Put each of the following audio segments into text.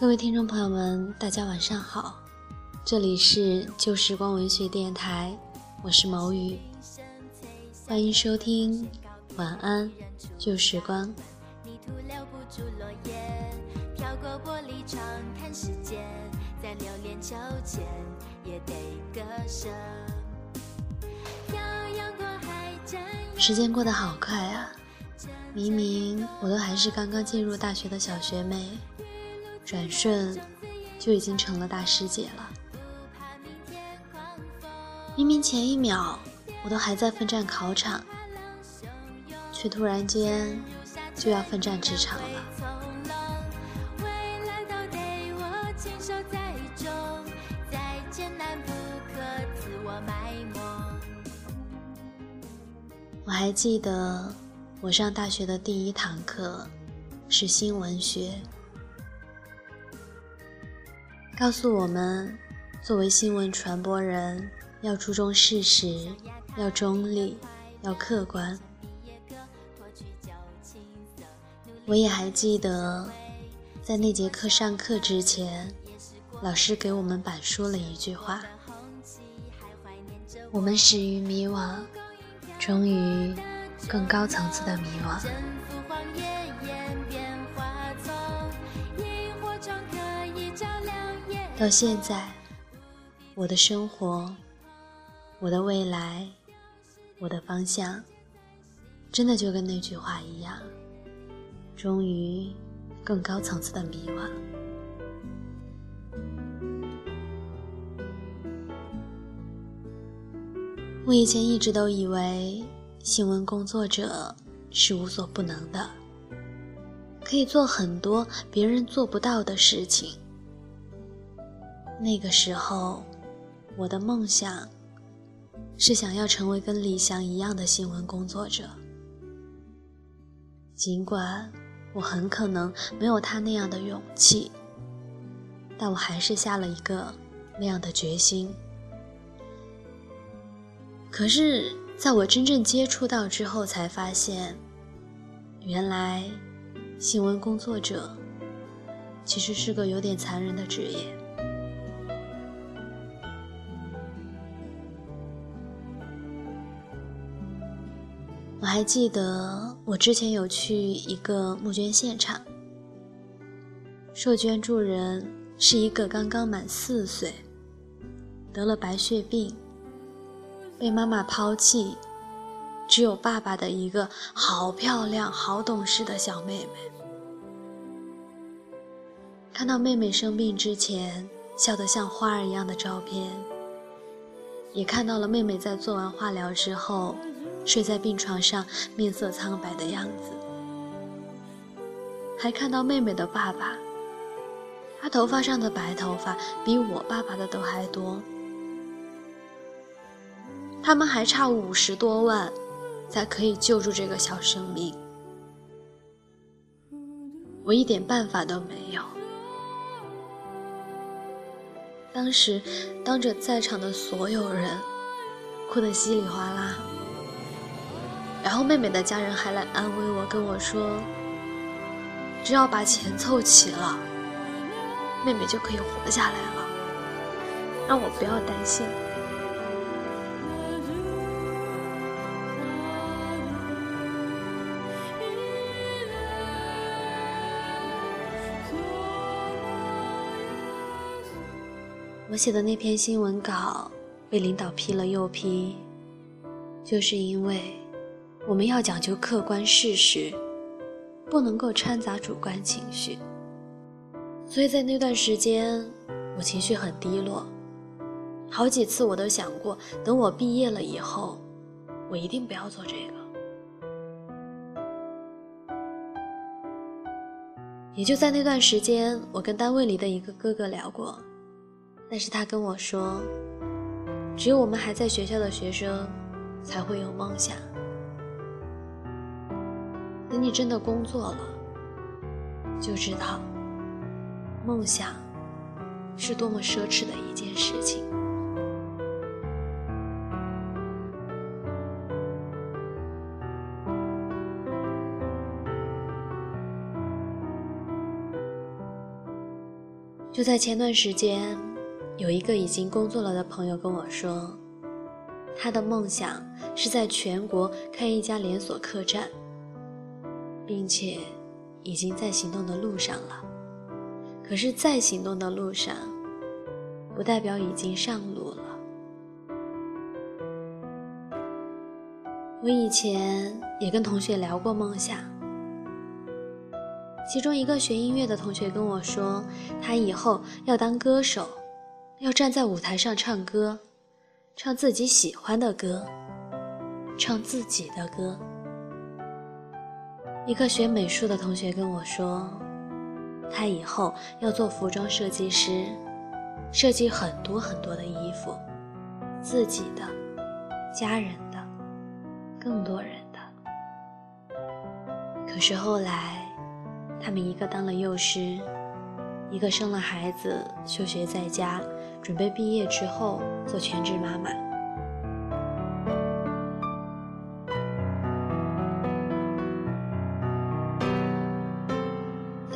各位听众朋友们，大家晚上好，这里是旧时光文学电台，我是毛雨，欢迎收听晚安旧时光。时间过得好快啊！明明我都还是刚刚进入大学的小学妹，转瞬就已经成了大师姐了。明明前一秒我都还在奋战考场，却突然间就要奋战职场了。我还记得。我上大学的第一堂课是新闻学，告诉我们，作为新闻传播人，要注重事实，要中立，要客观。我也还记得，在那节课上课之前，老师给我们板书了一句话：我们始于迷惘，终于。更高层次的迷惘。到现在，我的生活，我的未来，我的方向，真的就跟那句话一样，终于更高层次的迷惘。我以前一直都以为。新闻工作者是无所不能的，可以做很多别人做不到的事情。那个时候，我的梦想是想要成为跟李翔一样的新闻工作者。尽管我很可能没有他那样的勇气，但我还是下了一个那样的决心。可是。在我真正接触到之后，才发现，原来新闻工作者其实是个有点残忍的职业。我还记得我之前有去一个募捐现场，受捐助人是一个刚刚满四岁，得了白血病。被妈妈抛弃，只有爸爸的一个好漂亮、好懂事的小妹妹。看到妹妹生病之前笑得像花儿一样的照片，也看到了妹妹在做完化疗之后睡在病床上面色苍白的样子，还看到妹妹的爸爸，他头发上的白头发比我爸爸的都还多。他们还差五十多万，才可以救助这个小生命。我一点办法都没有。当时，当着在场的所有人，哭得稀里哗啦。然后妹妹的家人还来安慰我，跟我说：“只要把钱凑齐了，妹妹就可以活下来了，让我不要担心。”我写的那篇新闻稿被领导批了又批，就是因为我们要讲究客观事实，不能够掺杂主观情绪。所以在那段时间，我情绪很低落，好几次我都想过，等我毕业了以后，我一定不要做这个。也就在那段时间，我跟单位里的一个哥哥聊过。但是他跟我说，只有我们还在学校的学生才会有梦想。等你真的工作了，就知道梦想是多么奢侈的一件事情。就在前段时间，有一个已经工作了的朋友跟我说，他的梦想是在全国开一家连锁客栈，并且已经在行动的路上了。可是，在行动的路上，不代表已经上路了。我以前也跟同学聊过梦想，其中一个学音乐的同学跟我说，他以后要当歌手，要站在舞台上唱歌，唱自己喜欢的歌，唱自己的歌。一个学美术的同学跟我说，他以后要做服装设计师，设计很多很多的衣服，自己的，家人的。更多人的，可是后来，他们一个当了幼师，一个生了孩子休学在家，准备毕业之后做全职妈妈。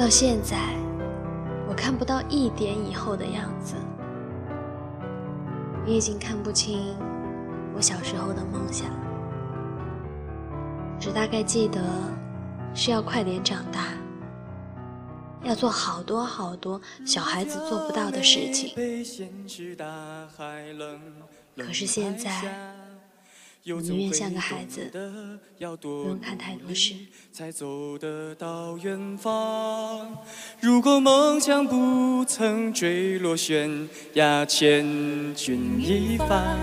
到现在，我看不到一点以后的样子，我已经看不清我小时候的梦想。只大概记得是要快点长大，要做好多好多小孩子做不到的事情。可是现在。我宁愿像个孩子，不用看太多事。如果梦想不曾坠落悬崖，千钧一发，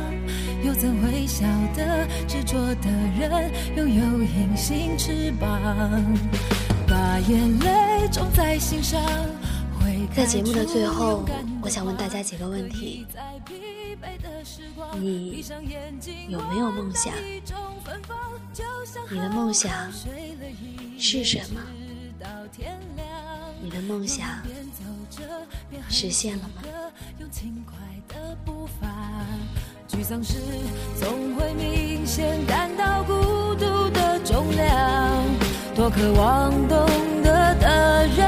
又怎会晓得执着的人拥有隐形翅膀？把眼泪种在心上。在节目的最后，我想问大家几个问题：你有没有梦想？你的梦想是什么？你的梦想实现了吗？沮丧时总会明显感到孤独的重量，多渴望懂得的人